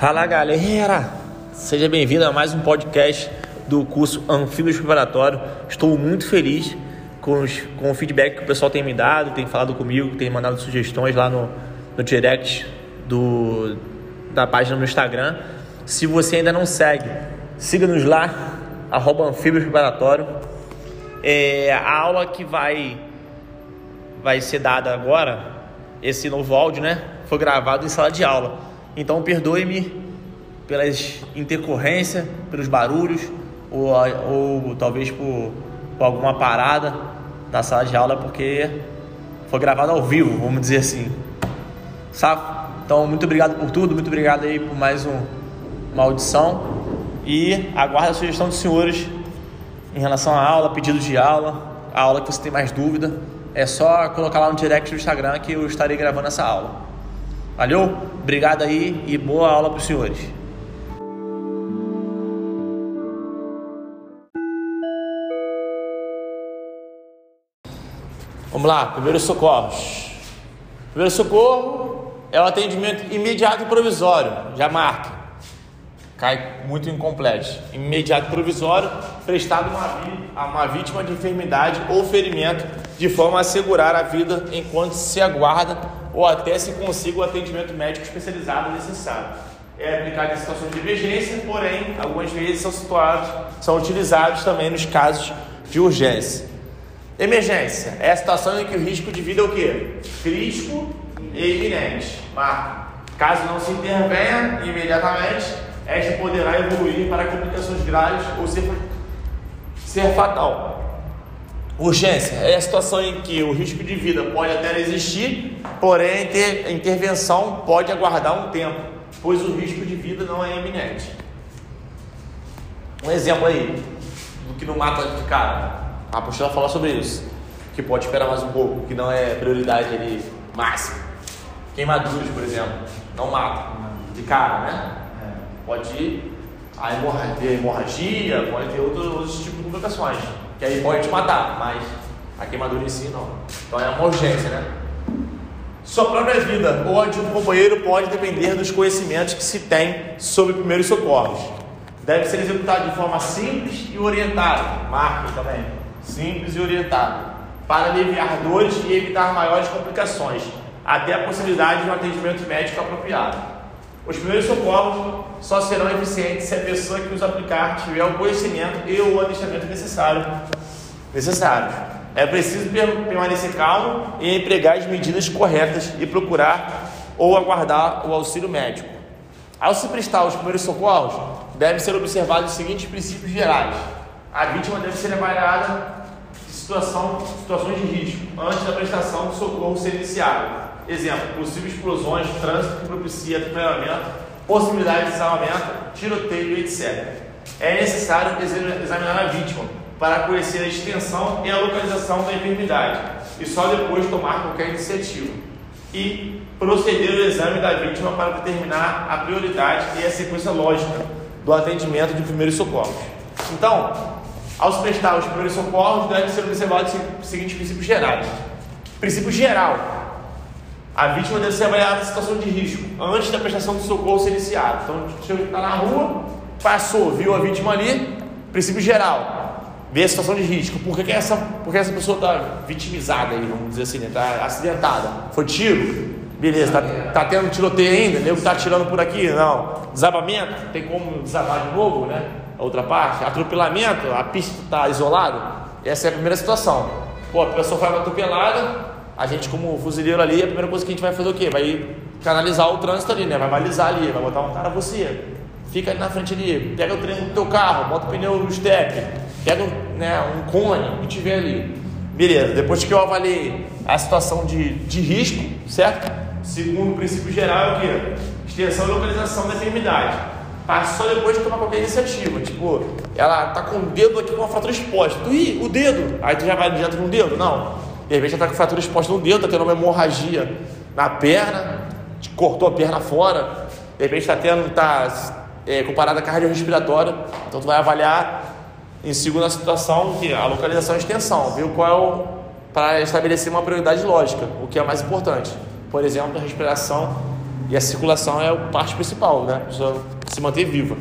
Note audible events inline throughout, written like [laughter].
Fala galera, seja bem-vindo a mais um podcast do curso Anfíbios Preparatório. Estou muito feliz com, os, com o feedback que o pessoal tem me dado, tem falado comigo, tem mandado sugestões lá no, no direct do, da página no Instagram. Se você ainda não segue, siga-nos lá, arroba Anfíbios Preparatório. É, a aula que vai, vai ser dada agora, esse novo áudio, né? Foi gravado em sala de aula. Então perdoe-me pelas intercorrências, pelos barulhos, ou, ou talvez por, por alguma parada da sala de aula, porque foi gravado ao vivo, vamos dizer assim. Sabe? Então, muito obrigado por tudo, muito obrigado aí por mais um, uma audição e aguardo a sugestão dos senhores em relação à aula, pedido de aula, a aula que você tem mais dúvida. É só colocar lá no direct do Instagram que eu estarei gravando essa aula. Valeu? Obrigado aí e boa aula para os senhores. Vamos lá, primeiros socorros. Primeiro socorro é o atendimento imediato e provisório, já marca. Cai muito incompleto. Imediato e provisório, prestado a uma vítima de enfermidade ou ferimento, de forma a assegurar a vida enquanto se aguarda ou até se consiga o atendimento médico especializado necessário. É aplicado em situações de emergência, porém, algumas vezes são situados, são utilizados também nos casos de urgência. Emergência é a situação em que o risco de vida é o quê? Crítico e iminente. Marca. Caso não se intervenha imediatamente, esta poderá evoluir para complicações graves ou ser, ser fatal. Urgência é a situação em que o risco de vida pode até existir, porém a intervenção pode aguardar um tempo, pois o risco de vida não é iminente. Um exemplo aí do que não mata de cara. A apostila fala sobre isso, que pode esperar mais um pouco, que não é prioridade ali máxima. Queimaduras, por exemplo, não mata de cara, né? Pode ir a hemorragia, hemorragia pode ter outros, outros tipos de complicações que aí pode te matar, mas a queimadura em si não. Então é uma urgência, né? Sua própria vida ou a de um companheiro pode depender dos conhecimentos que se tem sobre primeiros socorros. Deve ser executado de forma simples e orientada. Marque também. Simples e orientado. Para aliviar dores e evitar maiores complicações, até a possibilidade de um atendimento médico apropriado. Os primeiros socorros só serão eficientes se a pessoa que os aplicar tiver o conhecimento e o adestramento necessário. necessários. É preciso permanecer calmo e empregar as medidas corretas e procurar ou aguardar o auxílio médico. Ao se prestar os primeiros socorros, devem ser observados os seguintes princípios gerais. A vítima deve ser avaliada em situação, situações de risco antes da prestação do socorro ser iniciado Exemplo, possíveis explosões, trânsito que propicia atropelamento, possibilidade de desarmamento, tiroteio, etc. É necessário examinar a vítima para conhecer a extensão e a localização da enfermidade e só depois tomar qualquer iniciativa. E proceder ao exame da vítima para determinar a prioridade e a sequência lógica do atendimento de primeiros socorros. Então, ao se prestar os primeiros socorros, devem ser observados os seguintes princípios gerais. Princípio geral: a vítima deve ser avaliada em situação de risco antes da prestação de socorro ser iniciada. Então, você está na rua, passou, viu a vítima ali, princípio geral, vê a situação de risco. Por que, que essa, por que essa pessoa está vitimizada aí, vamos dizer assim, está né? acidentada? Foi tiro? Beleza, tá, tá tendo tiroteio ainda? O nego está atirando por aqui? Não. Desabamento? Tem como desabar de novo, né? A outra parte. Atropelamento? A pista está isolada? Essa é a primeira situação. Pô, a pessoa foi atropelada, a gente como fuzileiro ali, a primeira coisa que a gente vai fazer o quê? Vai canalizar o trânsito ali, né? Vai balizar ali, vai botar um cara você. Fica ali na frente ali, pega o trem do teu carro, bota o pneu no step, pega né, um cone, o que tiver ali. Beleza, depois que eu avaliei a situação de, de risco, certo? Segundo o princípio geral é o quê? Extensão e localização da enfermidade. Passou depois de tomar qualquer iniciativa. Tipo, ela tá com o dedo aqui com uma fratura exposta. Tu, ih, o dedo. Aí tu já vai direto no dedo? Não. De repente está com fratura exposta no dedo, está tendo uma hemorragia na perna, cortou a perna fora. De repente está tendo, está é, com parada cardiorrespiratória. Então tu vai avaliar em segunda situação que a localização e extensão, ver qual é o para estabelecer uma prioridade lógica, o que é mais importante. Por exemplo, a respiração E a circulação é a parte principal, né? Precisa se manter viva.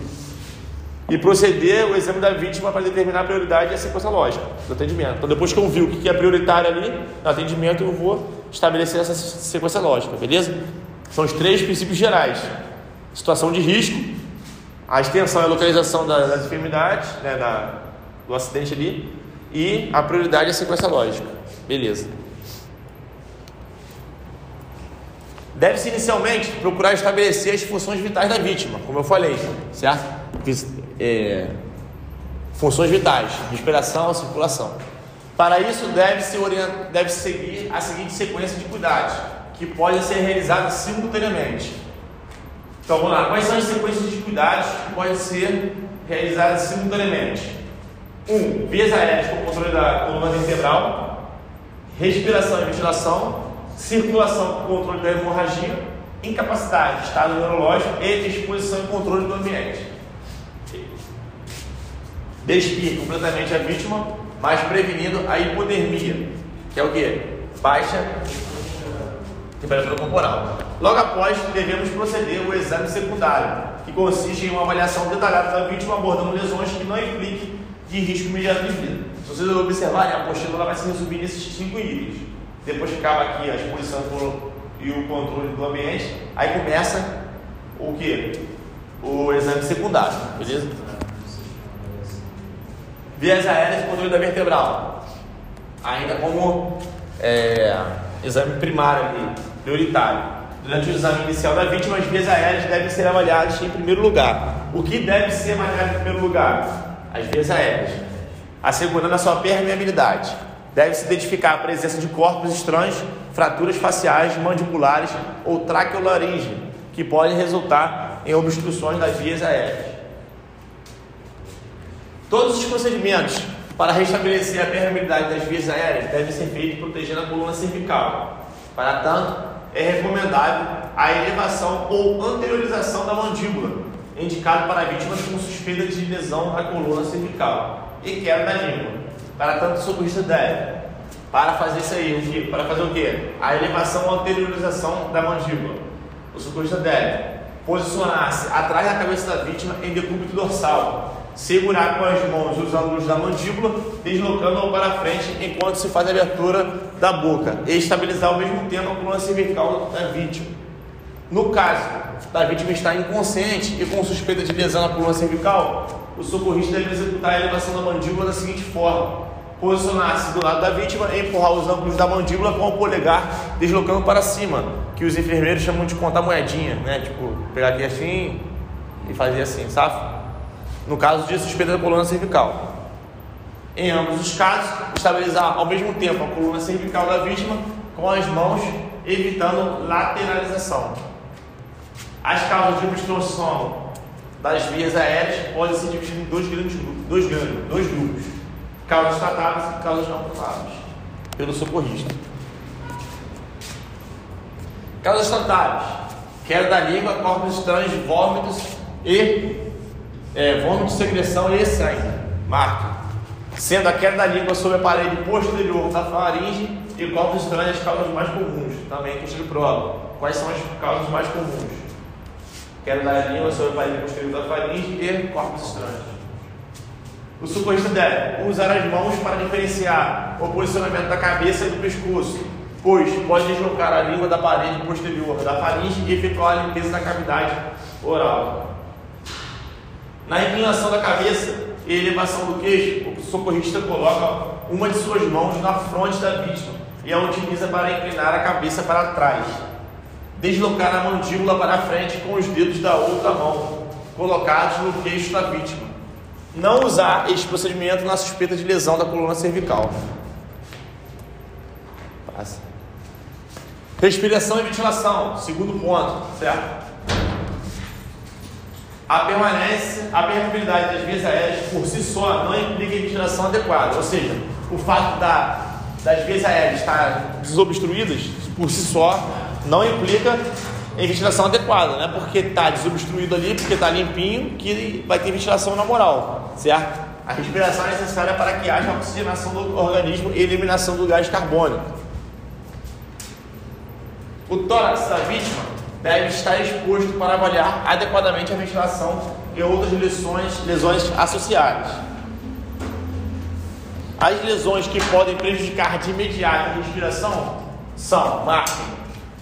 E proceder o exame da vítima para determinar a prioridade e a sequência lógica do atendimento. Então, depois que eu vi o que é prioritário ali no atendimento, eu vou estabelecer essa sequência lógica, beleza? São os três princípios gerais: situação de risco, a extensão e a localização das enfermidades, né, da, do acidente ali, e a prioridade e a sequência lógica. Beleza. Deve-se inicialmente procurar estabelecer as funções vitais da vítima, como eu falei, certo? É, funções vitais, respiração, circulação. Para isso, deve-se deve seguir a seguinte sequência de cuidados, que podem ser realizados simultaneamente. Então, vamos lá. Quais são as sequências de cuidados que podem ser realizadas simultaneamente? 1. Um, vias aéreas com controle da coluna vertebral, respiração e ventilação, circulação com controle da hemorragia, incapacidade, estado neurológico e exposição e controle do ambiente. Despir completamente a vítima, mas prevenindo a hipotermia, que é o que? Baixa temperatura corporal. Logo após, devemos proceder ao exame secundário, que consiste em uma avaliação detalhada da vítima abordando lesões que não impliquem de risco imediato de vida. Se vocês observarem, a apostila vai se resumir nesses cinco itens. Depois que acaba aqui a exposição e o controle do ambiente, aí começa o que? O exame secundário, beleza? Vias aéreas e controle da vertebral. Ainda como é, exame primário ali, prioritário. Durante o exame inicial da vítima, as vias aéreas devem ser avaliadas em primeiro lugar. O que deve ser avaliado em primeiro lugar? As vias aéreas, assegurando a sua permeabilidade. Deve-se identificar a presença de corpos estranhos, fraturas faciais, mandibulares ou traqueolaringe, que podem resultar em obstruções das vias aéreas. Todos os procedimentos para restabelecer a permeabilidade das vias aéreas devem ser feitos protegendo a coluna cervical. Para tanto, é recomendável a elevação ou anteriorização da mandíbula, indicado para vítimas com suspeita de lesão na coluna cervical e queda da língua. Para tanto, o socorrista deve, para fazer isso aí? Para fazer o que? A elevação ou anteriorização da mandíbula. O socorrista deve posicionar-se atrás da cabeça da vítima em decúbito dorsal, segurar com as mãos os ângulos da mandíbula, deslocando-o para frente enquanto se faz a abertura da boca e estabilizar ao mesmo tempo a coluna cervical da vítima. No caso da vítima estar inconsciente e com suspeita de lesão na coluna cervical, o socorrista deve executar a elevação da mandíbula da seguinte forma: posicionar-se do lado da vítima e empurrar os ângulos da mandíbula com o polegar deslocando para cima, que os enfermeiros chamam de contar moedinha, né? Tipo, pegar aqui assim e fazer assim, sabe? No caso de suspeita da coluna cervical. Em ambos os casos, estabilizar ao mesmo tempo a coluna cervical da vítima com as mãos, evitando lateralização. As causas de obstrução das vias aéreas podem se dividir em dois grandes grupos, dois, grandes, dois grupos: causas tratáveis e causas não tratáveis, pelo socorrista. Causas tratáveis: queda da língua, corpos estranhos, vômitos e é, vômito, secreção e sangue. Marque. Sendo a queda da língua sobre a parede posterior da faringe e corpos estranhos as causas mais comuns. Também de prova. Quais são as causas mais comuns? Queda da língua sobre a parede posterior da faringe e corpos estranhos. O socorrista deve usar as mãos para diferenciar o posicionamento da cabeça e do pescoço, pois pode deslocar a língua da parede posterior da faringe e efetuar a limpeza da cavidade oral. Na inclinação da cabeça e elevação do queixo, o socorrista coloca uma de suas mãos na fronte da vítima e a utiliza para inclinar a cabeça para trás. Deslocar a mandíbula para frente com os dedos da outra mão, colocados no queixo da vítima. Não usar este procedimento na suspeita de lesão da coluna cervical. Passa. Respiração e ventilação, segundo ponto, certo? A permanência, a permeabilidade das vias aéreas por si só não implica em ventilação adequada. Ou seja, o fato da, das vias aéreas estarem desobstruídas por si só não implica em ventilação adequada, né? Porque está desobstruído ali, porque está limpinho, que vai ter ventilação na moral, certo? A respiração é necessária para que haja oxigenação do organismo e eliminação do gás carbônico. O tórax da vítima deve estar exposto para avaliar adequadamente a ventilação e outras lesões, lesões associadas. As lesões que podem prejudicar de imediato a respiração são, marquem,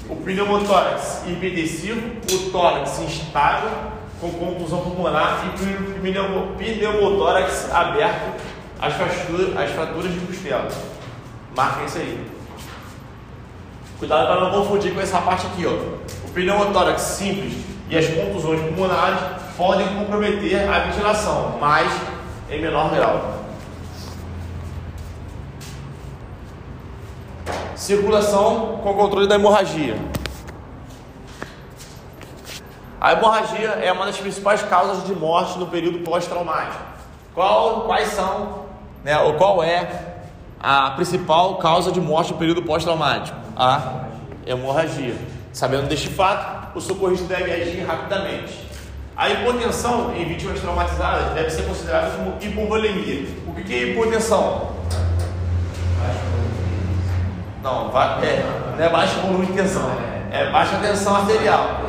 o pneumotórax hipertensivo, o tórax instável, com contusão pulmonar e pneumo, pneumotórax aberto, as fraturas, as fraturas de costela. Marquem isso aí. Cuidado para não confundir com essa parte aqui, ó. Pneumotórax simples e as contusões pulmonares podem comprometer a ventilação, mas em menor grau. Circulação com controle da hemorragia. A hemorragia é uma das principais causas de morte no período pós-traumático. Quais são, né, ou qual é a principal causa de morte no período pós-traumático? A hemorragia. Sabendo deste fato, o socorrista deve agir rapidamente. A hipotensão em vítimas traumatizadas deve ser considerada como hipovolemia. O que é hipotensão? Não, é, não é baixo volume de tensão, é baixa tensão arterial.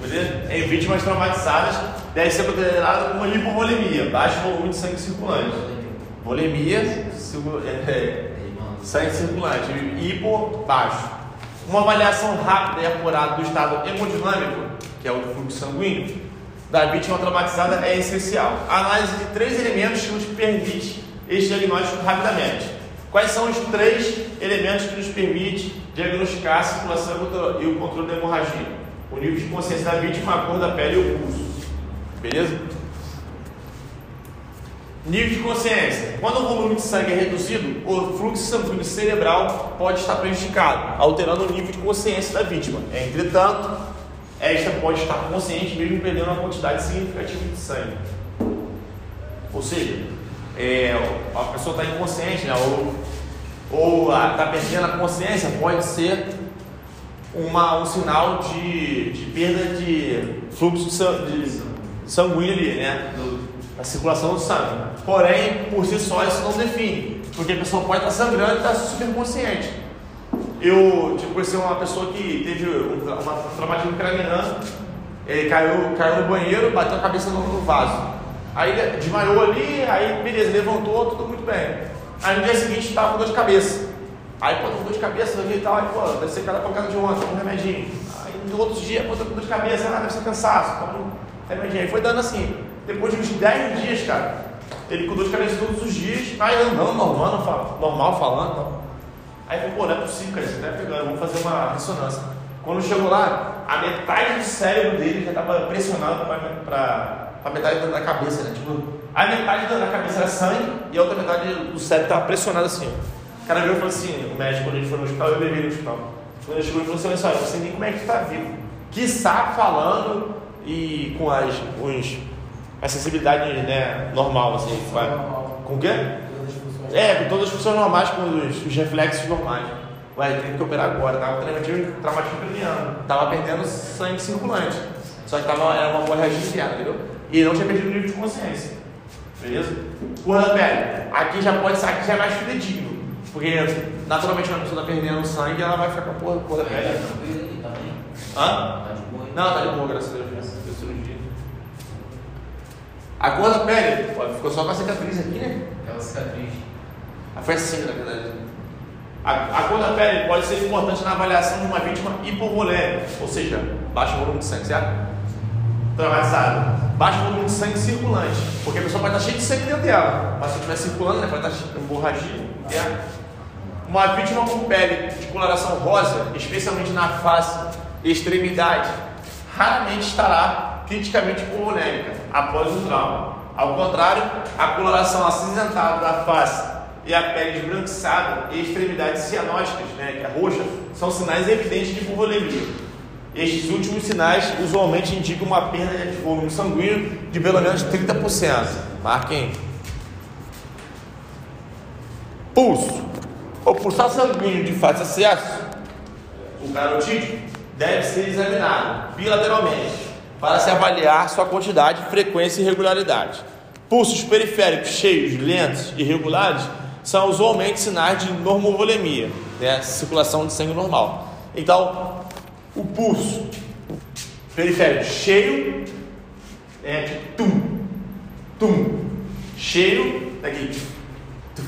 Beleza? Em vítimas traumatizadas deve ser considerada como hipovolemia, baixo volume de sangue circulante. Volemia, é, sangue circulante, hipo, baixo. Uma avaliação rápida e apurada do estado hemodinâmico, que é o fluxo sanguíneo, da vítima traumatizada é essencial. A análise de três elementos que nos permite este diagnóstico rapidamente. Quais são os três elementos que nos permite diagnosticar a circulação e o controle da hemorragia? O nível de consciência da vítima, a cor da pele e o pulso. Beleza? Nível de consciência. Quando o volume de sangue é reduzido, o fluxo sanguíneo cerebral pode estar prejudicado, alterando o nível de consciência da vítima. Entretanto, esta pode estar consciente mesmo perdendo uma quantidade significativa de sangue. Ou seja, é, a pessoa está inconsciente, né? ou, está perdendo a consciência, pode ser uma, um sinal de, de perda de fluxo de sanguíneo ali, né? Do, a circulação do sangue. Porém, por si só, isso não define, porque a pessoa pode estar sangrando e estar super consciente. Eu tipo, conheci uma pessoa que teve um, uma, um traumatismo craniano, ele caiu, caiu no banheiro, bateu a cabeça no, no vaso. Aí desmaiou ali, aí beleza, levantou, tudo muito bem. Aí no dia seguinte estava com dor de cabeça. Aí, pô, com dor de cabeça e tal, aí, pô, deve ser cada pancada de ontem, um remedinho. Aí no outros dias, pô, com dor de cabeça, ah, deve ser cansaço, toma um remedinho. Aí foi dando assim. Depois de uns 10 dias, cara, ele com dor de cabeça todos os dias, aí andando normal, normal falando. Aí falou, pô, não é possível, cara, você tá pegando, vamos fazer uma ressonância. Quando chegou lá, a metade do cérebro dele já estava pressionado para a metade da cabeça, né? Tipo, a metade da cabeça era sangue e a outra metade do cérebro estava pressionado assim. O cara veio e falou assim, o médico, quando gente foi no hospital, eu levei no hospital. Quando ele chegou, ele falou assim, olha só, eu não sei nem como é que tu tá vivo. Que sabe falando e com as, os a sensibilidade né, normal, assim. Vai, com o quê? É, com todas as funções normais, com os, os reflexos normais. Ué, tem que operar agora, tava traumatismo, traumatismo craniano, tava perdendo sangue circulante. Só que tava, era uma hemorragia interna, entendeu? E não tinha perdido o nível de consciência. Beleza? Cor da pele. Aqui já pode ser, aqui já é mais fidedigno. Porque naturalmente quando a pessoa está perdendo sangue, ela vai ficar com a cor da pele. Hã? Não, tá de boa, graças a Deus. A cor da pele, ficou só com a cicatriz aqui, né? Aquela cicatriz. Ah, foi assim, na verdade. A, a cor da pele pode ser importante na avaliação de uma vítima hipovolêmica, ou seja, baixo volume de sangue, certo? Traumatizado. Baixo volume de sangue circulante, porque a pessoa pode estar cheia de sangue dentro dela, mas se estiver circulando, né, pode estar hemorragia interna. Uma vítima com pele de coloração rosa, especialmente na face e extremidade, raramente estará criticamente hipovolêmica após o trauma. Ao contrário, a coloração acinzentada da face e a pele esbranquiçada e extremidades cianóticas, né, que é roxa, são sinais evidentes de hipovolemia. Estes últimos sinais usualmente indicam uma perda de volume sanguíneo de pelo menos 30%. Marquem. Pulso. O pulsar sanguíneo de fácil acesso, o carotídeo, deve ser examinado bilateralmente para se avaliar sua quantidade, frequência e regularidade. Pulsos periféricos cheios, lentos e irregulares são usualmente sinais de normovolemia, né? circulação de sangue normal. Então, O pulso periférico cheio, é tum, tum, cheio, daqui, tum,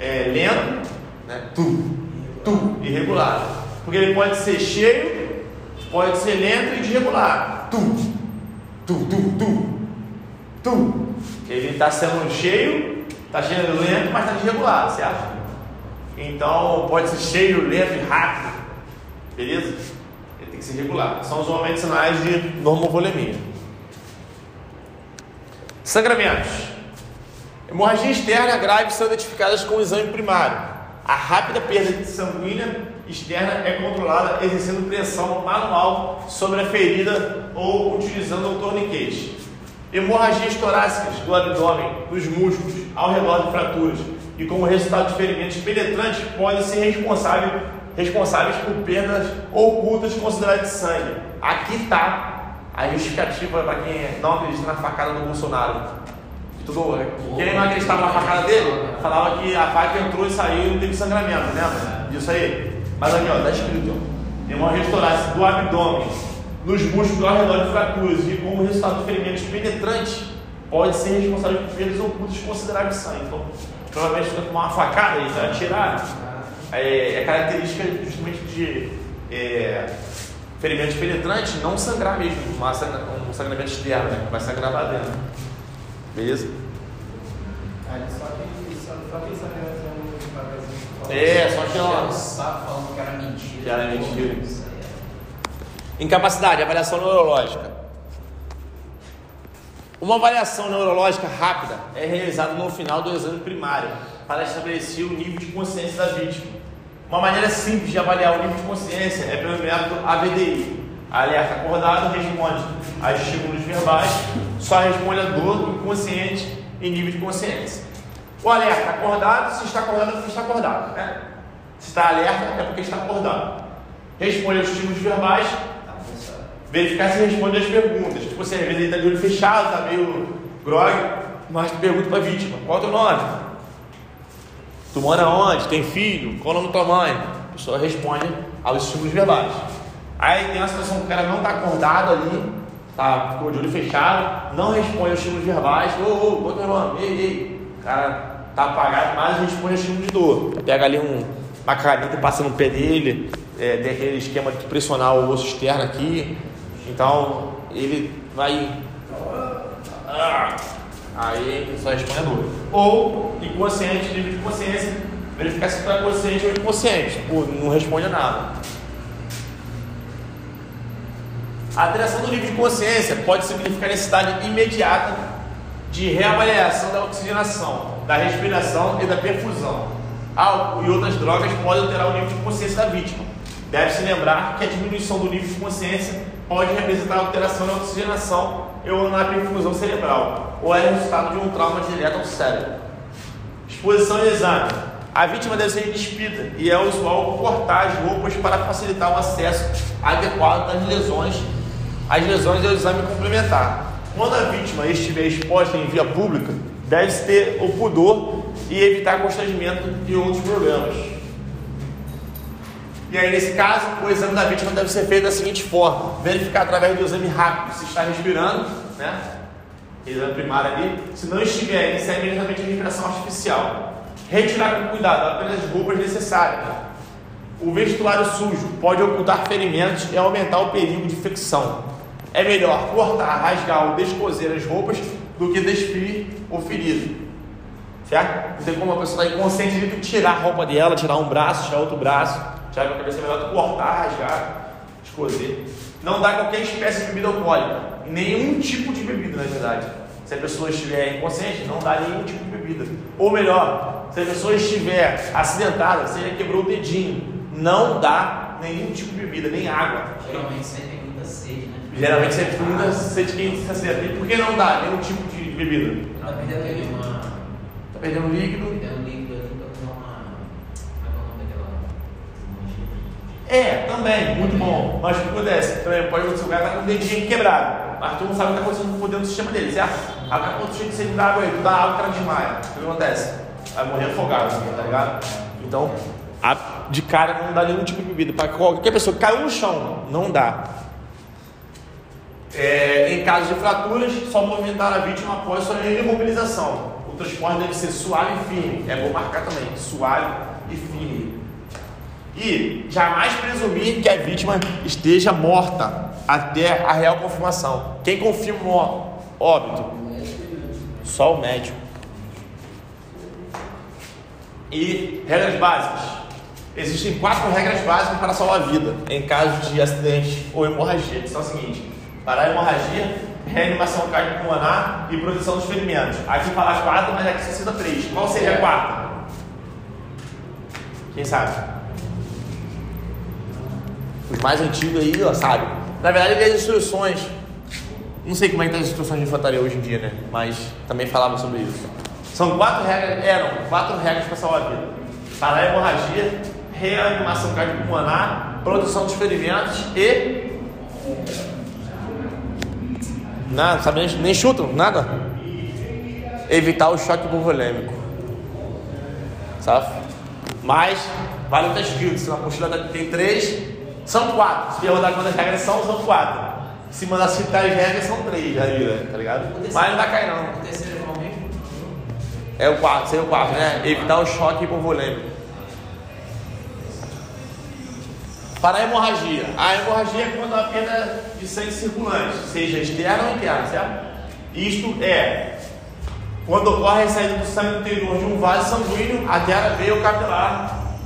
é lento, né? Tum, tum, irregular. Porque ele pode ser cheio, pode ser lento e desregular. Tum, tum, tum, tum, tum. Ele está sendo cheio, está sendo lento, mas está desregulado, certo? Então pode ser cheio, lento e rápido. Beleza? Ele tem que ser regular. São os momentos sinais de normovolemia. Sangramentos. Hemorragia externa grave são identificadas com o exame primário. A rápida perda sanguínea externa é controlada exercendo pressão manual sobre a ferida ou utilizando o torniquete. Hemorragias torácicas do abdômen, dos músculos, ao redor de fraturas e como resultado de ferimentos penetrantes podem ser responsáveis, responsáveis por perdas ocultas consideradas de sangue. Aqui está a justificativa para quem não acredita na facada do Bolsonaro. Tudo, quem não acreditava na facada dele, falava que a faca entrou e saiu e não teve sangramento, lembra? Disso aí. Mas aqui, ó, está escrito, ó. Hemorragia torácica do abdômen, nos músculos ao redor de fraturas e como resultado de ferimentos penetrantes pode ser responsável por perdas ocultas consideradas de sangue. Então, provavelmente vai tomar uma facada e vai atirar. É, é característica justamente de é, ferimentos penetrantes não sangrar mesmo, uma, um sangramento externo, né? Vai sangrar lá dentro. Beleza? É, só que ela. falando que era mentira. Que era mentira. Incapacidade, avaliação neurológica. Uma avaliação neurológica rápida é realizada no final do exame primário para estabelecer o nível de consciência da vítima. Uma maneira simples de avaliar o nível de consciência é pelo método AVDI. Alerta acordado responde a estímulos verbais, só responde a dor inconsciente e nível de consciência. O alerta acordado, se está acordado é porque está acordado. Né? Se está alerta é porque está acordado. Responde aos estímulos verbais, verificar se responde às perguntas. Tipo assim, às vezes está de olho fechado, está meio grog, mas pergunta para a vítima, qual é o teu nome? Tu mora onde? Tem filho? Qual é o nome tua mãe? A pessoa responde aos estímulos verbais. Aí tem uma situação que o cara não está acordado ali, tá, ficou de olho fechado, não responde aos estímulos verbais, ô, ô, qual é o teu nome? Ei, ei. O cara tá apagado, mas responde aos estímulos de dor. Pega ali um, uma caneta e passa no pé dele, é, tem aquele esquema de pressionar o osso externo aqui, então ele vai. Aí só responde a dor. Ou inconsciente, nível de consciência, verificar se está consciente ou inconsciente. Pô, não responde a nada. A alteração do nível de consciência pode significar necessidade imediata de reavaliação da oxigenação, da respiração e da perfusão. Álcool e outras drogas podem alterar o nível de consciência da vítima. Deve-se lembrar que a diminuição do nível de consciência pode representar alteração na oxigenação ou na perfusão cerebral, ou é resultado de um trauma direto ao cérebro. Exposição e exame. A vítima deve ser despida e é usual cortar as roupas para facilitar o acesso adequado das lesões, as lesões e o exame complementar. Quando a vítima estiver exposta em via pública, deve-se ter o pudor e evitar constrangimento e outros problemas. E aí, nesse caso, o exame da vítima deve ser feito da seguinte forma: verificar através do exame rápido se está respirando, né? Exame primário ali. Se não estiver, iniciar imediatamente a respiração artificial. Retirar com cuidado apenas as roupas necessárias. O vestuário sujo pode ocultar ferimentos e aumentar o perigo de infecção. É melhor cortar, rasgar ou descoser as roupas do que despir o ferido. Certo? Tem como a pessoa estar inconsciente tirar a roupa dela, tirar um braço, tirar outro braço que a cabeça é melhor cortar, rasgar, escozer. Não dá qualquer espécie de bebida alcoólica. Nenhum tipo de bebida, na verdade. Se a pessoa estiver inconsciente, não dá nenhum tipo de bebida. Ou melhor, se a pessoa estiver acidentada, seja quebrou o dedinho, não dá nenhum tipo de bebida, nem água. Geralmente sempre tem muita sede, né? Geralmente sede quem se acerta. E por que não dá nenhum tipo de bebida? Tá perdendo uma. Tá perdendo líquido. Perdendo. Como é é. É, também, muito bom. Mas o que acontece? Também pode acontecer o cara tá com o dedinho quebrado. Mas tu não sabe o que está acontecendo dentro do sistema dele, certo? Aí o cara quando chega de água aí, tu dá água, o cara desmaia. O que acontece? Vai morrer afogado, tá ligado? Então, a de cara não dá nenhum tipo de bebida. Para qualquer pessoa que caiu no chão, não dá. É, em caso de fraturas, só movimentar a vítima após sua imobilização. O transporte deve ser suave e firme. É bom marcar também, suave e firme. E jamais presumir que a vítima esteja morta até a real confirmação. Quem confirma óbito? Só o médico. E regras básicas. Existem quatro regras básicas para salvar a vida em caso de acidente ou hemorragia, que são as seguintes: parar a hemorragia, reanimação cardiopulmonar e proteção dos ferimentos. Aqui fala as quatro, mas aqui só cita três. Qual seria a quarta? Quem sabe? Os mais antigos aí, ó, sabe? Na verdade, ele as instruções. Não sei como é que tá as instruções de infantaria hoje em dia, né? Mas também falava sobre isso. São quatro regras, eram quatro regras para salvar a vida. Parar a hemorragia, reanimação cardiopulmonar, produção dos ferimentos e. Nada, sabe nem, nem chutam, nada. Evitar o choque hipovolêmico. Sabe? Mas, vale o que está escrito. Se uma apostila tem três, são quatro. Se perguntar quantas regras são, são quatro. Se mandar citar as regras, são três, aí, tá ligado? Mas não vai cair não. O terceiro é qual mesmo? É o quarto, seria o quarto, né? Evitar o choque hipovolêmico. Para a hemorragia. A hemorragia é quando a perda de sangue circulante, seja externa ou interna, certo? Isto é quando ocorre a saída do sangue interior de um vaso sanguíneo até a veia capilar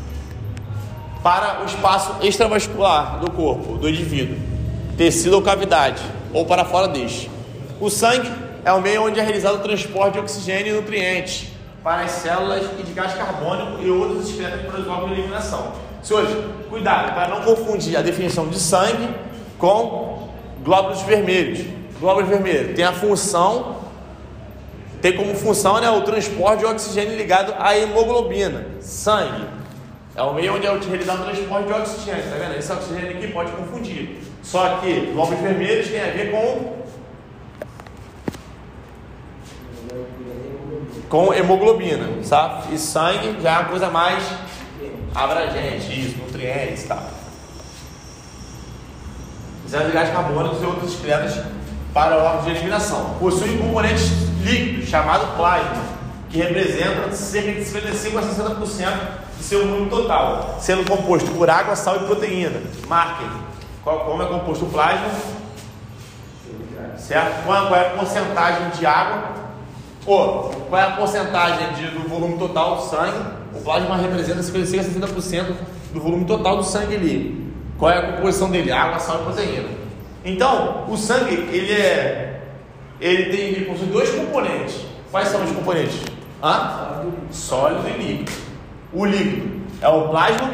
para o espaço extravascular do corpo do indivíduo, tecido ou cavidade, ou para fora deste. O sangue é o meio onde é realizado o transporte de oxigênio e nutrientes para as células e de gás carbônico e outros excretas para os órgãos de eliminação. Senhores, cuidado para não confundir a definição de sangue com glóbulos vermelhos. Glóbulos vermelhos tem a função, tem como função né, o transporte de oxigênio ligado à hemoglobina. Sangue é o meio onde é realizado o transporte de oxigênio, tá vendo? Esse oxigênio aqui pode confundir. Só que glóbulos vermelhos tem a ver com com hemoglobina, sabe? E sangue já é uma coisa mais abrangente, isso, nutrientes e tal. De gás carbônicos e outros excretas para órgãos de eliminação. Possui componentes líquidos, chamado plasma, que representa cerca de 55 a 60% do seu volume total, sendo composto por água, sal e proteína. Marquem como é composto o plasma, certo? Qual é a porcentagem de água Pô, qual é a porcentagem de, do volume total do sangue? O plasma representa 55 a 60% do volume total do sangue ali. Qual é a composição dele? Água, sal e proteína. Então, o sangue, ele é. Ele tem. Ele possui dois componentes. Quais são os componentes? Hã? Sólido e líquido. O líquido é o plasma,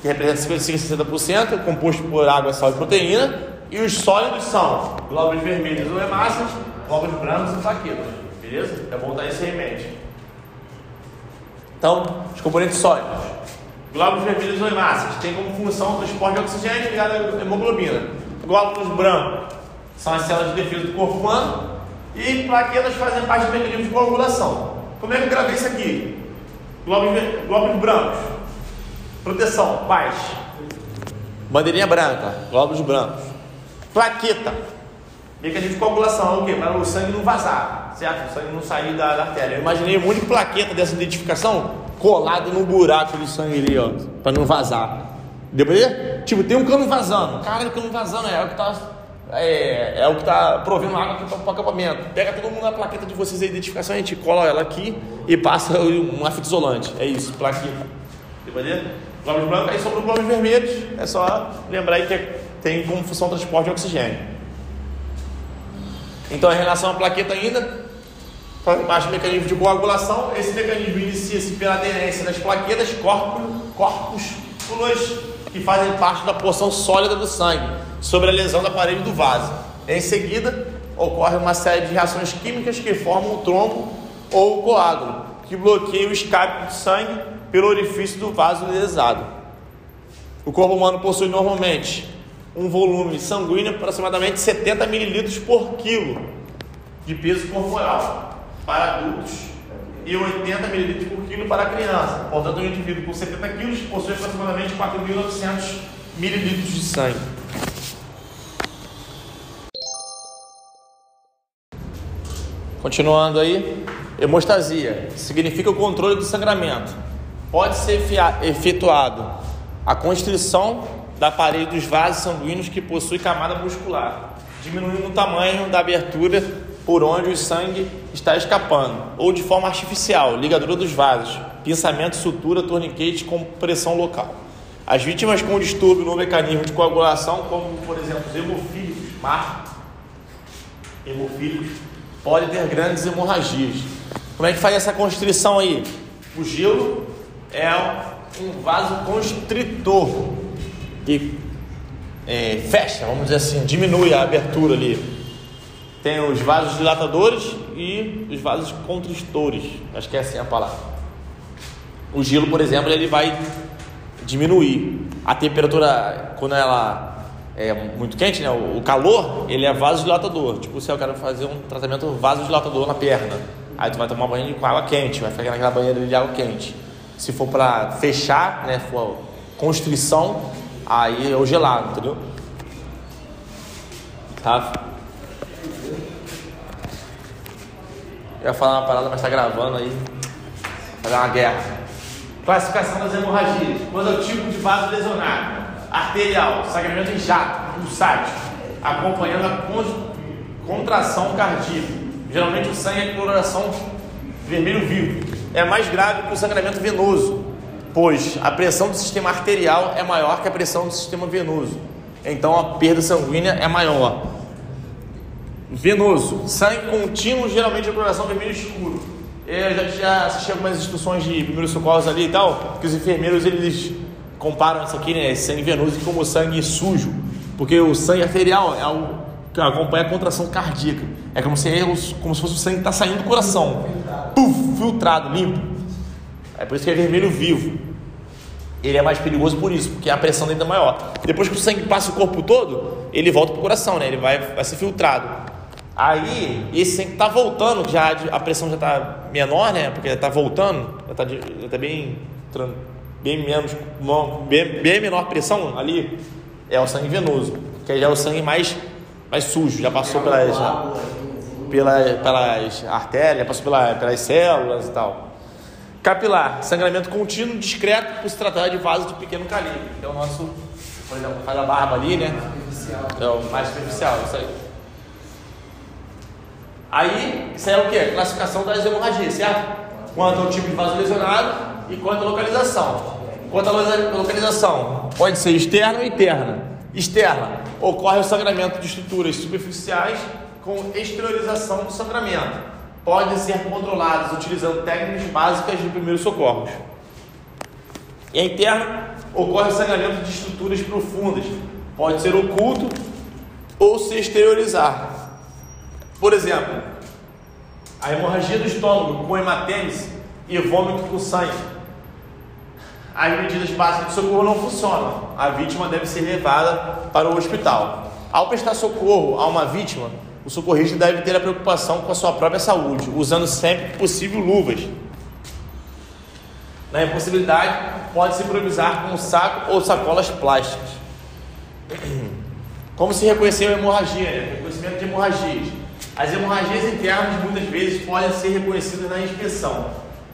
que representa 55 a 60%, composto por água, sal e proteína. E os sólidos são glóbulos vermelhos ou hemácias, glóbulos brancos e plaquetas. Beleza? É bom dar isso em mente. Então, os componentes sólidos. Glóbulos vermelhos ou hemácias têm como função o transporte de oxigênio ligado à hemoglobina. Glóbulos brancos são as células de defesa do corpo humano. E plaquetas fazem parte do mecanismo de coagulação. Como é que eu gravei isso aqui? Glóbulos, glóbulos brancos. Proteção, paz. Bandeirinha branca, glóbulos brancos. Plaqueta. Mecanismo de coagulação é o quê? Para o sangue não vazar, certo? O sangue não sair da, da artéria. Eu imaginei um monte de plaqueta dessa identificação colado no buraco do sangue ali, ó, para não vazar. Deu pra ver? Tipo, tem um cano vazando. Cara, o cano vazando é o que tá. É, é o que tá provendo água aqui o acampamento. Pega todo mundo na plaqueta de vocês a identificação, a gente cola ela aqui e passa uma fita isolante. É isso, plaqueta. Deu pra ver? Glóbulos brancos, aí sobre os glóbulos vermelhos, é só lembrar aí que tem como função transporte de oxigênio. Então, em relação à plaqueta ainda, faz parte do mecanismo de coagulação. Esse mecanismo inicia-se pela aderência das plaquetas corpúsculas que fazem parte da porção sólida do sangue sobre a lesão da parede do vaso. Em seguida, ocorre uma série de reações químicas que formam o trombo ou o coágulo, que bloqueia o escape do sangue pelo orifício do vaso lesado. O corpo humano possui normalmente um volume sanguíneo aproximadamente 70 mililitros por quilo de peso corporal para adultos e 80 ml por quilo para criança. Portanto, um indivíduo com 70 quilos possui aproximadamente 4.900 ml de sangue. Continuando aí, hemostasia significa o controle do sangramento. Pode ser efetuado a constrição da parede dos vasos sanguíneos que possui camada muscular, diminuindo o tamanho da abertura por onde o sangue está escapando, ou de forma artificial, ligadura dos vasos, pinçamento, sutura, torniquete com pressão local. As vítimas com distúrbio no mecanismo de coagulação, como por exemplo os hemofílicos, marca, hemofílicos, podem ter grandes hemorragias. Como é que faz essa constrição aí? O gelo é um vaso constritor que é, fecha, vamos dizer assim, diminui a abertura ali. Tem os vasos dilatadores e os vasos constrictores, acho que é assim a palavra. O gelo, por exemplo, ele vai diminuir a temperatura quando ela é muito quente, né? O calor, ele é vasodilatador. Tipo, se eu quero fazer um tratamento vasodilatador na perna, aí tu vai tomar banho com água quente, vai ficar naquela banheira de água quente. Se for para fechar, né, for constrição, aí é o gelado, entendeu? Tá? Eu ia falar uma parada, mas tá gravando aí. Fazer uma guerra. Classificação das hemorragias. Quando é o tipo de vaso lesionado? Arterial, sangramento em jato, pulsátil, acompanhando a contração cardíaca. Geralmente o sangue é coloração vermelho vivo é mais grave que o sangramento venoso, pois a pressão do sistema arterial é maior que a pressão do sistema venoso. Então a perda sanguínea é maior. Venoso, sangue contínuo, geralmente de coloração vermelho escuro. Eu já, já assisti algumas instruções de primeiros socorros ali e tal, que os enfermeiros eles comparam isso aqui, né, sangue venoso, como sangue sujo, porque o sangue arterial é algo que acompanha a contração cardíaca. É como se, como se fosse o sangue que está saindo do coração. Puf, filtrado, limpo. É por isso que é vermelho vivo. Ele é mais perigoso por isso, porque a pressão dele é maior. Depois que o sangue passa o corpo todo, ele volta para o coração, né? Ele vai, vai ser filtrado. Aí, esse sangue está voltando, já a pressão já está menor, né? Porque está voltando, já está tá bem, bem menos, bem, bem menor pressão ali. É o sangue venoso, que já é o sangue mais mais sujo, já passou pelas, pela, pelas artérias, passou pela, pelas células e tal. Capilar, sangramento contínuo, discreto, por se tratar de vaso de pequeno calibre. Que é o nosso, por exemplo, faz a barba ali, né? É o mais superficial, isso aí. Aí, isso aí é o que? Classificação das hemorragias, certo? Quanto ao tipo de vaso lesionado e quanto à localização. Quanto à localização, pode ser externa ou interna. Externa, ocorre o sangramento de estruturas superficiais com exteriorização do sangramento. Podem ser controlados utilizando técnicas básicas de primeiros socorros. E a interna ocorre sangramento de estruturas profundas. Pode ser oculto ou se exteriorizar. Por exemplo, a hemorragia do estômago com hematêmese e vômito com sangue as medidas básicas de socorro não funcionam. A vítima deve ser levada para o hospital. Ao prestar socorro a uma vítima, o socorrista deve ter a preocupação com a sua própria saúde, usando sempre que possível luvas. Na impossibilidade, pode-se improvisar com um saco ou sacolas plásticas. Como se reconhecer a hemorragia, né? reconhecimento de hemorragias. As hemorragias internas muitas vezes podem ser reconhecidas na inspeção.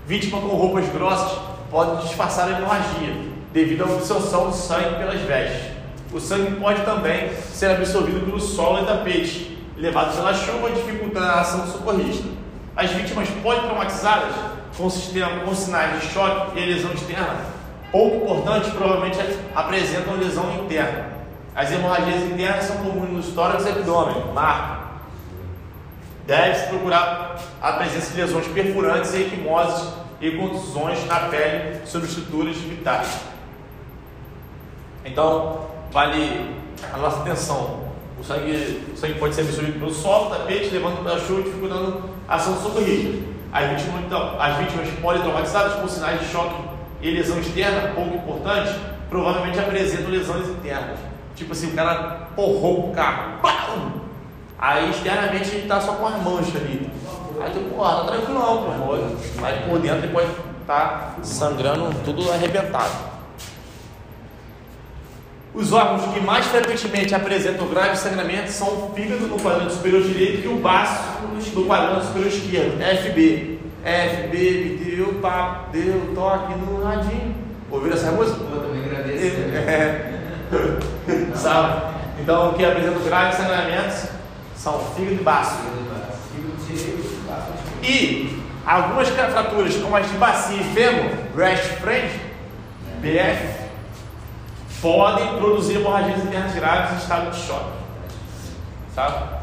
Vítima com roupas grossas pode disfarçar a hemorragia, devido à absorção do sangue pelas vestes. O sangue pode também ser absorvido pelo solo e tapete, levado pela chuva, dificultando a ação do socorrista. As vítimas politraumatizadas, com, sistema, com sinais de choque e lesão externa, pouco importantes, provavelmente apresentam lesão interna. As hemorragias internas são comuns no tórax e abdômen, marca. Deve-se procurar a presença de lesões perfurantes e equimoses e contusões na pele sobre estruturas vitais. Então, vale a nossa atenção. O sangue, o sangue pode ser absorvido pelo solo, tapete, levando pela chuva, dificultando a ação socorrista. As vítimas, então, as vítimas politraumatizadas com sinais de choque e lesão externa pouco importante, provavelmente apresentam lesões internas. Tipo assim, o cara porrou o carro. Aí externamente ele está só com as manchas ali. Aí tu, pô, tá tranquilão, pô. Mas por dentro ele pode estar sangrando tudo arrebentado. Os órgãos que mais frequentemente apresentam grave sangramento são o fígado no quadrante superior direito e o baço no quadrante superior esquerdo, FB. FB, me deu papo, deu toque no radinho. Ouviram essa música? Eu também agradeço. É. [laughs] Sabe? Então, o que apresenta graves sangramentos são fígado e baço. E algumas fraturas, como as de bacia e fêmur, breast friend, BF, podem produzir hemorragias internas graves em estado de choque. Sabe?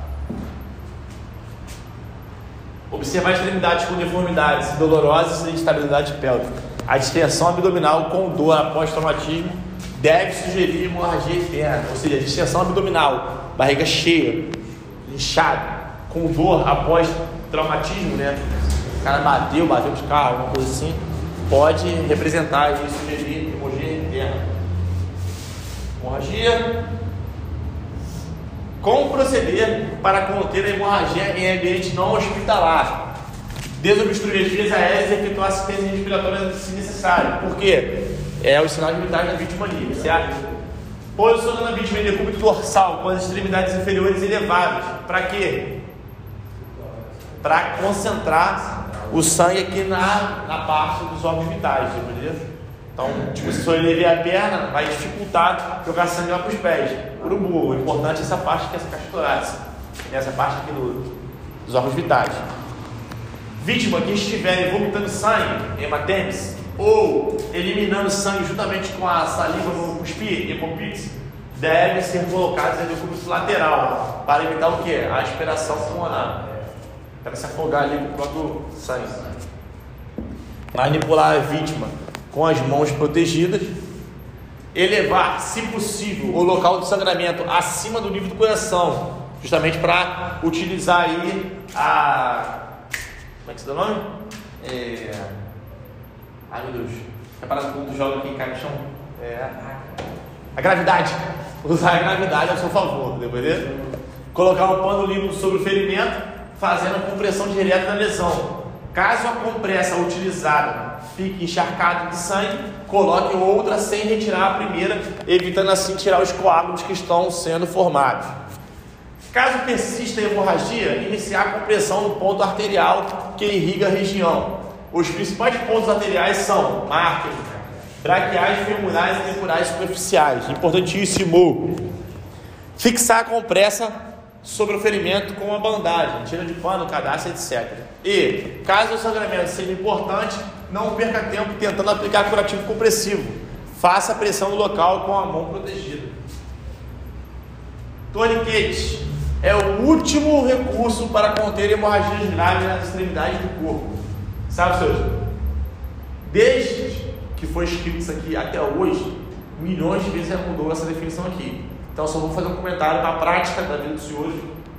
Observar extremidades com deformidades dolorosas e instabilidade pélvica. A distensão abdominal com dor após traumatismo deve sugerir hemorragia interna, ou seja, distensão abdominal, barriga cheia, inchado, com dor após traumatismo, né? O cara bateu, bateu de carro, alguma coisa assim, pode representar e sugerir. Hemorragia. Como proceder para conter a hemorragia em ambiente não hospitalar? Desobstruir as vias aéreas e efetuar assistência respiratória se necessário. Por quê? É os sinais vitais da vítima ali, certo? Posicionando a vítima em decúbito dorsal com as extremidades inferiores elevadas. Para quê? Para concentrar o sangue aqui na, na parte dos órgãos vitais, beleza? Então, tipo, se eu elevar a perna, vai dificultar jogar sangue lá para os pés. Urubu, o importante é essa parte que é essa caixa torácica, essa parte aqui do, dos órgãos vitais. Vítima que estiverem vomitando sangue, hematêmese, ou eliminando sangue juntamente com a saliva no cuspir, hemopix, devem ser colocados em decúbito lateral, para evitar o que? A aspiração pulmonar. Para se afogar ali com o próprio sangue. Manipular a vítima com as mãos protegidas, elevar, se possível, o local de sangramento acima do nível do coração, justamente para utilizar aí a. Como é que se dá o nome? É... Ai meu Deus, reparado quando joga aqui cai no chão? É... A gravidade. Usar a gravidade a seu favor, entendeu? Colocar um pano limpo sobre o ferimento, fazendo compressão direta da lesão. Caso a compressa utilizada fique encharcado de sangue, coloque outra sem retirar a primeira, evitando assim tirar os coágulos que estão sendo formados. Caso persista a hemorragia, iniciar a compressão no ponto arterial que irriga a região. Os principais pontos arteriais são mártires, braquiais, femorais e temporais superficiais. Importantíssimo. Fixar a compressa sobre o ferimento com uma bandagem, tira de pano, cadastro, etc. E, caso o sangramento seja importante, não perca tempo tentando aplicar curativo compressivo. Faça pressão no local com a mão protegida. Toniquete é o último recurso para conter hemorragias graves nas extremidades do corpo. Sabe, senhores? Desde que foi escrito isso aqui até hoje, milhões de vezes já mudou essa definição aqui. Então, só vou fazer um comentário da prática da vida dos senhores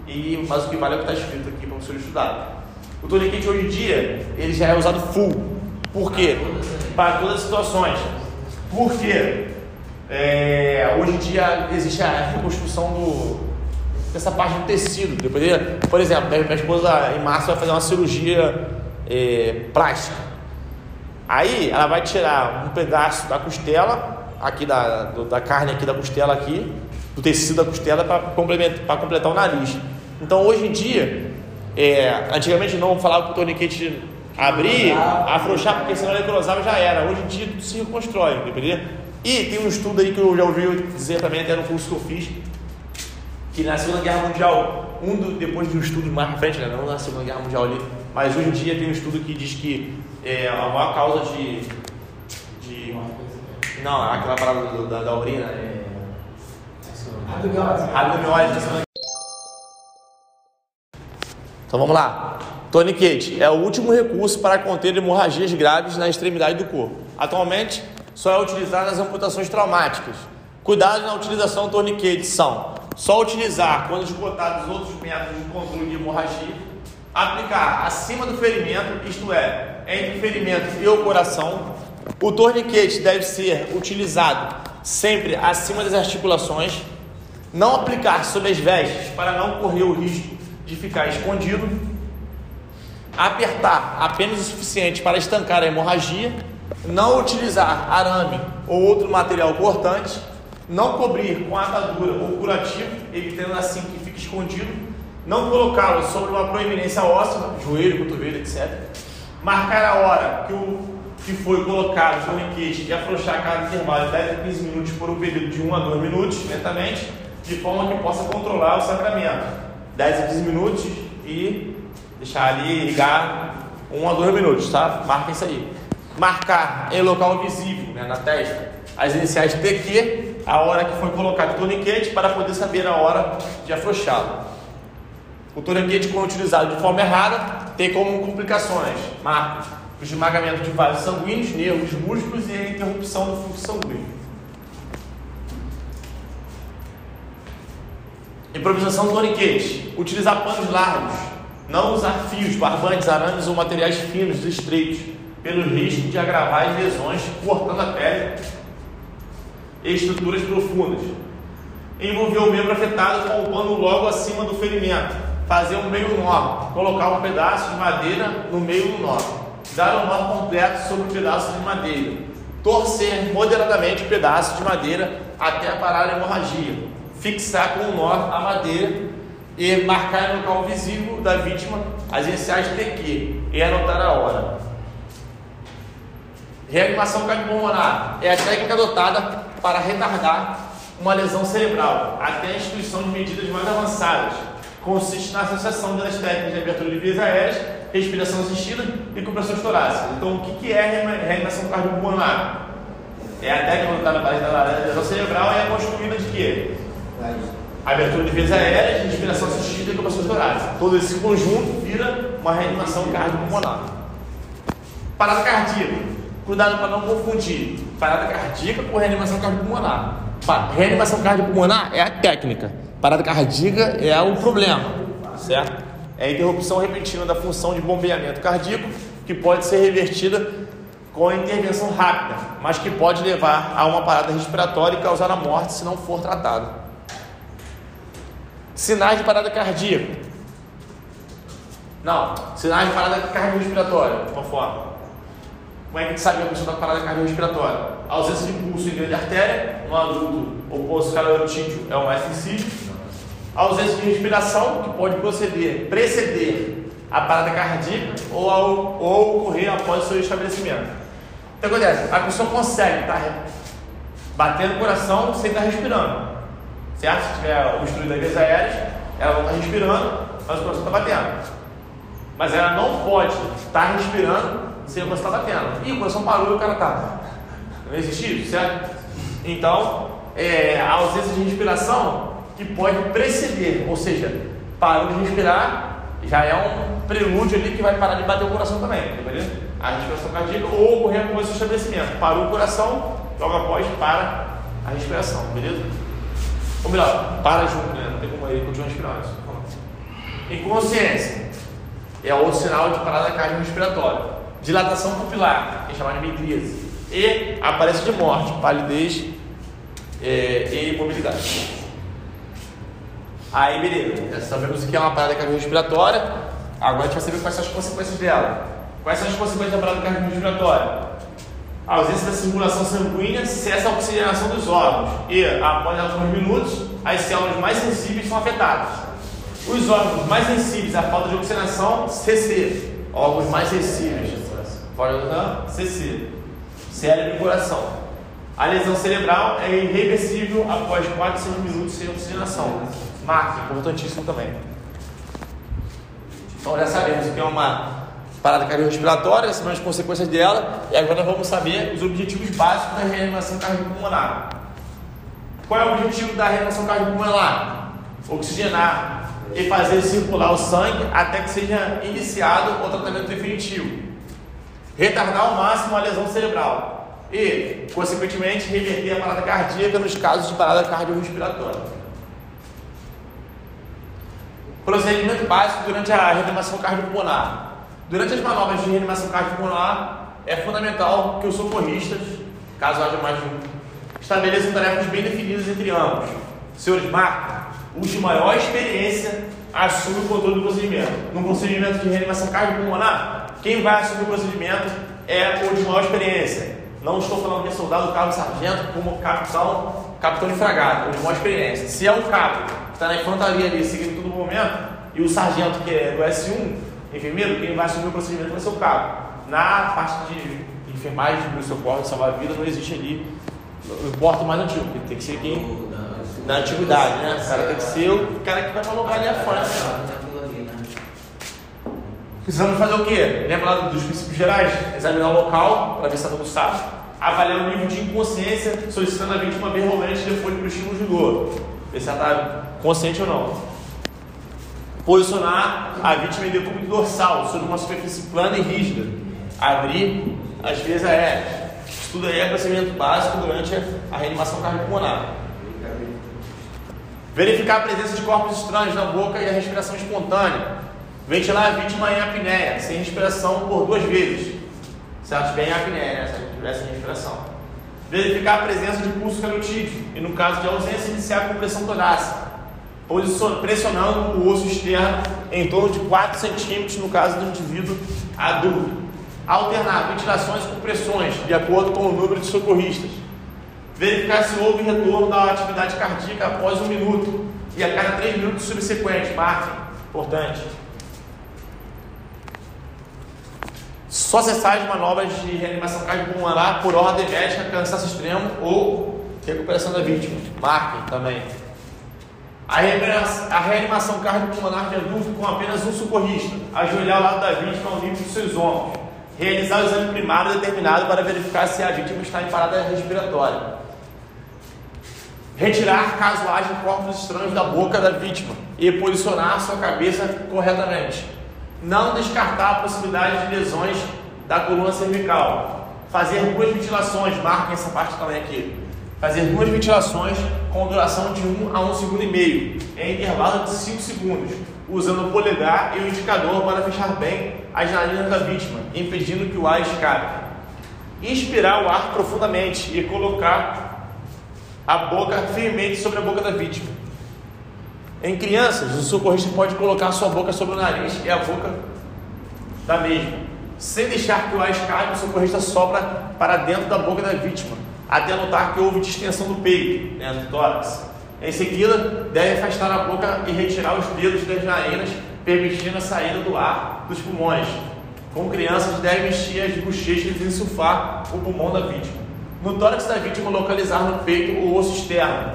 e mas o que vale é o que está escrito aqui para o senhor estudar. O toniquete hoje em dia ele já é usado full. Por quê? Para todas as situações. Por quê? É, hoje em dia existe a reconstrução do, dessa parte do tecido. Depois, por exemplo, minha esposa em março vai fazer uma cirurgia é, plástica. Aí ela vai tirar um pedaço da costela, aqui da, do, da carne aqui da costela aqui, do tecido da costela para complementar, completar o nariz. Então hoje em dia, é, antigamente não falava que o torniquete abrir, afrouxar, porque senão ele cruzava já era. Hoje em dia tudo se reconstrói, entendeu? E tem um estudo aí que eu já ouvi dizer também, até no curso que eu fiz, que na Segunda Guerra Mundial, um do, depois de um estudo mais pra frente, né, não na Segunda Guerra Mundial ali, mas hoje em dia tem um estudo que diz que é, a maior causa de. de não, aquela parada do, da, da urina é. Rabdomiólise. Então vamos lá. Toniquete é o último recurso para conter hemorragias graves na extremidade do corpo. Atualmente, só é utilizado nas amputações traumáticas. Cuidados na utilização do torniquete são só utilizar quando esgotados outros métodos de controle de hemorragia, aplicar acima do ferimento, isto é, entre o ferimento e o coração. O torniquete deve ser utilizado sempre acima das articulações, não aplicar sobre as vestes para não correr o risco de ficar escondido. Apertar apenas o suficiente para estancar a hemorragia, não utilizar arame ou outro material cortante, não cobrir com atadura ou curativo, evitando assim que fique escondido, não colocá-lo sobre uma proeminência óssea, joelho, cotovelo, etc. Marcar a hora que o que foi colocado no torniquete e afrouxar cada intervalo de 10 a 15 minutos por um período de 1 a 2 minutos, lentamente, de forma que possa controlar o sangramento. 10 a 15 minutos e deixar ali ligar 1 a 2 minutos, tá? Marca isso aí. Marcar em local visível, né, na testa, as iniciais TQ, a hora que foi colocado o torniquete, para poder saber a hora de afrouxá-lo. O torniquete, quando utilizado de forma errada, tem como complicações, marca o esmagamento de vasos sanguíneos, nervos, músculos e a interrupção do fluxo sanguíneo. Improvisação do torniquete. Utilizar panos largos. Não usar fios, barbantes, arames ou materiais finos, estreitos, pelo risco de agravar as lesões, cortando a pele e estruturas profundas. Envolver o membro afetado com o pano logo acima do ferimento. Fazer um meio nó. Colocar um pedaço de madeira no meio do nó dar um nó completo sobre o pedaço de madeira, torcer moderadamente o pedaço de madeira até parar a hemorragia, fixar com o nó a madeira e marcar no local visível da vítima as iniciais TQ e anotar a hora. Reanimação cardiopulmonar é a técnica adotada para retardar uma lesão cerebral até a instituição de medidas mais avançadas. Consiste na associação das técnicas de abertura de vias aéreas respiração assistida e compressões torácicas. Então, o que, é reanimação cardiopulmonar? É a técnica está na base da lesão cerebral e é construída de quê? Abertura de vias aéreas, respiração assistida e compressões torácicas. Todo esse conjunto vira uma reanimação cardiopulmonar. Parada cardíaca. Cuidado para não confundir parada cardíaca com reanimação cardiopulmonar. Reanimação cardiopulmonar é a técnica. Parada cardíaca é o problema, certo? é a interrupção repentina da função de bombeamento cardíaco, que pode ser revertida com a intervenção rápida, mas que pode levar a uma parada respiratória e causar a morte se não for tratado. Sinais de parada cardíaca. Não, sinais de parada cardiorrespiratória, forma. Como é que a gente sabe que a pessoa está parada cardiorrespiratória? ausência de pulso em grande artéria, no adulto, o pulso calorítico é o mais sensível ausência de respiração, que pode proceder, preceder a parada cardíaca ou, ao, ou ocorrer após o seu estabelecimento. Então, o que acontece? A pessoa consegue estar tá batendo o coração sem estar respirando, certo? Se tiver obstruído as vias aéreas, ela não está respirando, mas o coração está batendo. Mas ela não pode estar respirando sem o coração estar batendo. E o coração parou e o cara está. Não existe isso, certo? Então, é, a ausência de respiração que pode preceder, ou seja, parou de respirar, já é um prelúdio ali que vai parar de bater o coração também, beleza? A respiração cardíaca ou ocorrer após o estabelecimento. Parou o coração, logo após para a respiração, beleza? Ou melhor, para junto, né? Não tem como ele continuar respirando. Inconsciência é outro sinal de parada cardiorrespiratória. Dilatação pupilar, que é chamada de midríase. E aparência de morte, palidez é, e imobilidade. Aí, beleza. Sabemos o que é uma parada cardiorrespiratória. Agora a gente vai saber quais são as consequências dela. Quais são as consequências da parada cardiorrespiratória? A ausência da circulação sanguínea cessa a oxigenação dos órgãos e, após alguns minutos, as células mais sensíveis são afetadas. Os órgãos mais sensíveis à falta de oxigenação, CC. Órgãos mais sensíveis, pode CC. Cérebro e coração. A lesão cerebral é irreversível após 4 a 5 minutos sem oxigenação. Máquina, importantíssimo também. Então já sabemos que é uma parada cardiorrespiratória, as consequências dela, e agora vamos saber os objetivos básicos da reanimação cardiopulmonar. Qual é o objetivo da reanimação cardiopulmonar? Oxigenar e fazer circular o sangue até que seja iniciado o tratamento definitivo. Retardar ao máximo a lesão cerebral e, consequentemente, reverter a parada cardíaca nos casos de parada cardiorrespiratória. Procedimento básico durante a reanimação cardiopulmonar. Durante as manobras de reanimação cardiopulmonar, é fundamental que os socorristas, caso haja mais de um, estabeleçam tarefas bem definidas entre ambos. Senhores, marca. Os de maior experiência assumem o controle do procedimento. No procedimento de reanimação cardiopulmonar, quem vai assumir o procedimento é o de maior experiência. Não estou falando que é soldado, cabo, sargento, como capitão, capitão de fragata, o de maior experiência. Se é um cabo que está na infantaria ali, seguindo todo momento, e o sargento que é do S1, enfermeiro, quem vai assumir o procedimento vai ser o cabo. Na parte de enfermagem, de socorro, de salvar a vida, não existe ali o importa mais antigo, porque tem que ser quem na antiguidade, né? O cara tem que ser o cara que vai colocar ali a frente. Precisamos fazer o quê? Lembra lá dos princípios gerais? Examinar o local para ver se está tudo sábio. Avaliar o nível de inconsciência, solicitando a vítima verbalmente depois para o estímulo de dor. Ver se ela está consciente ou não. Posicionar a vítima em decúbito dorsal, sobre uma superfície plana e rígida. Abrir as vias aéreas. Estudo aí é procedimento básico durante a reanimação cardiopulmonar. Verificar a presença de corpos estranhos na boca e a respiração espontânea. Ventilar a vítima em apneia, sem respiração por duas vezes. Se ela estiver em apneia, né? se ela estiver sem respiração. Verificar a presença de pulso carotídeo e, no caso de ausência, iniciar a compressão torácica. Pressionando o osso externo em torno de 4 centímetros no caso do indivíduo adulto. Alternar ventilações com pressões, de acordo com o número de socorristas. Verificar se houve retorno da atividade cardíaca após um minuto e a cada 3 minutos subsequentes. Marquem. Importante. Só cessar as manobras de reanimação cardiopulmonar por ordem médica, cansaço extremo ou recuperação da vítima. Marquem também. A reanimação cardiopulmonar de adulto com apenas um socorrista. Ajoelhar ao lado da vítima ao nível dos seus ombros. Realizar o exame primário determinado para verificar se a vítima está em parada respiratória. Retirar, caso haja corpos estranhos da boca da vítima e posicionar sua cabeça corretamente. Não descartar a possibilidade de lesões da coluna cervical. Fazer duas ventilações, marquem essa parte também aqui. Fazer duas ventilações com duração de 1 a 1 segundo e meio, em intervalo de 5 segundos, usando o polegar e o indicador para fechar bem as narinas da vítima, impedindo que o ar escape. Inspirar o ar profundamente e colocar a boca firmemente sobre a boca da vítima. Em crianças, o socorrista pode colocar sua boca sobre o nariz e a boca da mesma. Sem deixar que o ar escape, o socorrista sopra para dentro da boca da vítima, até notar que houve distensão do peito, né, do tórax. Em seguida, deve afastar a boca e retirar os dedos das narinas, permitindo a saída do ar dos pulmões. Com crianças, deve encher as bochechas e insuflar o pulmão da vítima. No tórax da vítima, localizar no peito o osso externo,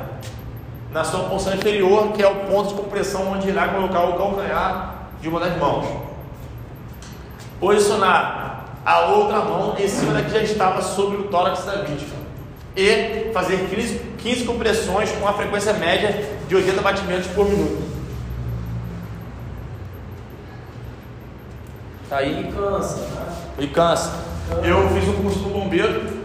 na sua porção inferior, que é o ponto de compressão onde irá colocar o calcanhar de uma das mãos. Posicionar a outra mão em cima da que já estava sobre o tórax da vítima. E fazer 15, 15 compressões com a frequência média de 80 batimentos por minuto. Tá aí. E cansa, tá? E cansa. Eu fiz um curso do bombeiro.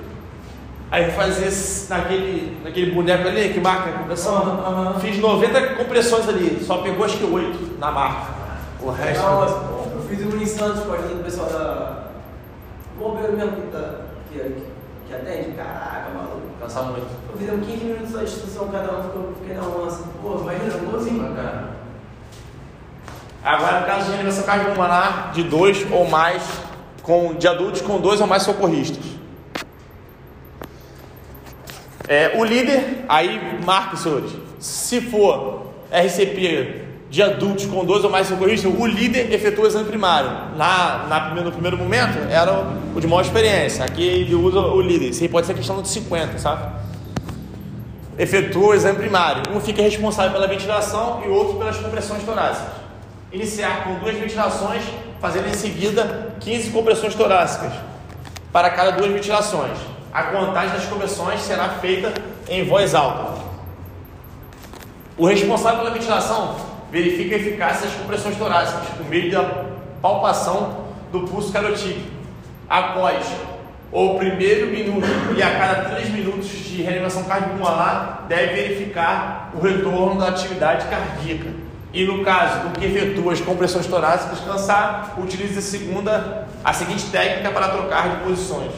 Aí fazia naquele, naquele boneco ali que marca a compressão. Aham, aham. Fiz 90 compressões ali. Só pegou acho que 8 na marca. O resto. Não, eu fiz um em Santos com a ajuda do pessoal da. Bombeiro mesmo que, tá, atende. Caraca, maluco. Cansava muito. Eu fiz um 15 minutos só de instrução cada um, ficou- fiquei na onça. Pô, imagina, golzinho, cara. Agora, no caso de reanimação cardiopulmonar de dois ou mais, com, de adultos com dois ou mais socorristas. É, o líder, aí marque, senhores, se for RCP de adultos com dois ou mais socorristas, o líder efetua o exame primário. Na, na no primeiro momento, era o de maior experiência. Aqui ele usa o líder. Isso aí pode ser questão de 50, sabe? Efetua o exame primário. Um fica responsável pela ventilação e o outro pelas compressões torácicas. Iniciar com duas ventilações, fazendo em seguida 15 compressões torácicas para cada duas ventilações. A contagem das compressões será feita em voz alta. O responsável pela ventilação verifica a eficácia das compressões torácicas por meio da palpação do pulso carotídeo. Após o primeiro minuto e a cada três minutos de reanimação cardiopulmonar, deve verificar o retorno da atividade cardíaca. E no caso do que efetua as compressões torácicas cansar, utilize a segunda, a seguinte técnica para trocar de posições.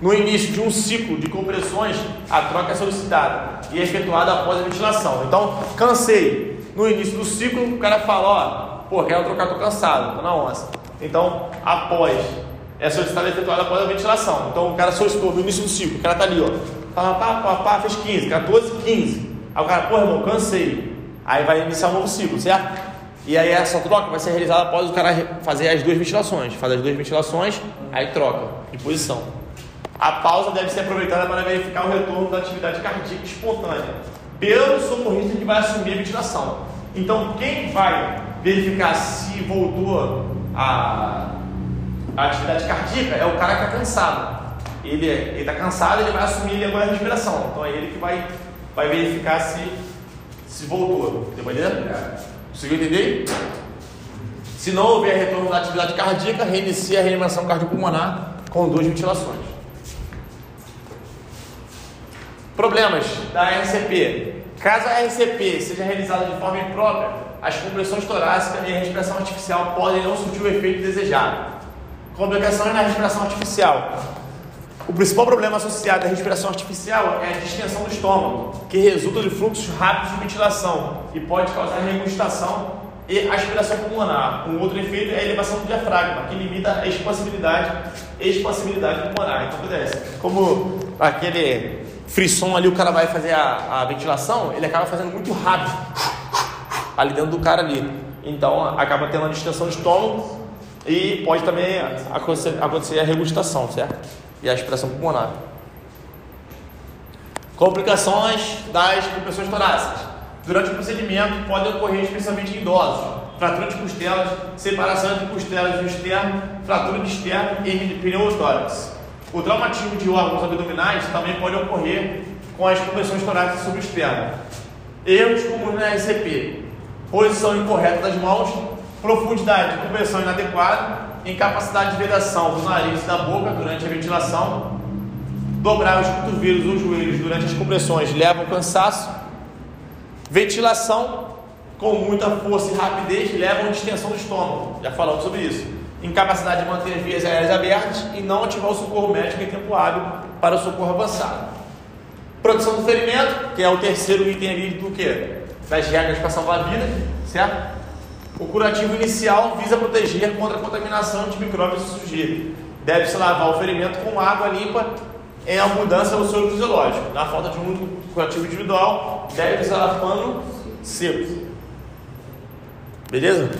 No início de um ciclo de compressões, a troca é solicitada e é efetuada após a ventilação. Então, cansei. No início do ciclo, o cara fala, ó, pô, quero trocar, tô cansado, tô na onça. Então, após, é solicitada e efetuada após a ventilação. Então, o cara solicitou no início do ciclo, o cara tá ali, ó, pá, pá, pá, pá, fez 15, 14, 15. Aí o cara, pô, irmão, cansei. Aí vai iniciar um novo ciclo, certo? E aí essa troca vai ser realizada após o cara fazer as duas ventilações. Faz as duas ventilações, aí troca de posição. A pausa deve ser aproveitada para verificar o retorno da atividade cardíaca espontânea pelo socorrista que vai assumir a ventilação. Então, quem vai verificar se voltou a, a atividade cardíaca é o cara que está cansado. Ele está cansado, ele vai assumir agora a respiração. Então, é ele que vai, vai verificar se, se voltou. Deu Conseguiu entender? Se não houver retorno da atividade cardíaca, reinicia a reanimação cardiopulmonar com duas ventilações. Problemas da RCP. Caso a RCP seja realizada de forma imprópria, as compressões torácicas e a respiração artificial podem não surtir o efeito desejado. Complicações na respiração artificial. O principal problema associado à respiração artificial é a distensão do estômago, que resulta de fluxos rápidos de ventilação e pode causar regustação e aspiração pulmonar. Um outro efeito é a elevação do diafragma, que limita a expansibilidade, expansibilidade pulmonar. Então, acontece, como aquele frisson ali, o cara vai fazer a, a ventilação, ele acaba fazendo muito rápido ali dentro do cara ali. Então, acaba tendo uma distensão do estômago e pode também acontecer, acontecer a regustação, certo? e a aspiração pulmonar. Complicações das compressões torácicas. Durante o procedimento podem ocorrer especialmente em idosos, fratura de costelas, separação entre costelas e o externo, fratura de externo e pneumotórax. O traumatismo de órgãos abdominais também pode ocorrer com as compressões torácicas externo. Erros comuns na RCP: posição incorreta das mãos, profundidade de compressão inadequada, incapacidade de vedação do nariz e da boca durante a ventilação, dobrar os cotovelos ou joelhos durante as compressões leva ao cansaço, ventilação com muita força e rapidez leva à distensão do estômago, já falamos sobre isso, incapacidade de manter as vias aéreas abertas e não ativar o socorro médico em tempo hábil para o socorro avançado. Proteção do ferimento, que é o terceiro item ali do que? Das regras para salvar a vida, certo? O curativo inicial visa proteger contra a contaminação de micróbios e sujeira. Deve-se lavar o ferimento com água limpa em a mudança do soro fisiológico. Na falta de um curativo individual, deve-se lavar pano seco. Beleza?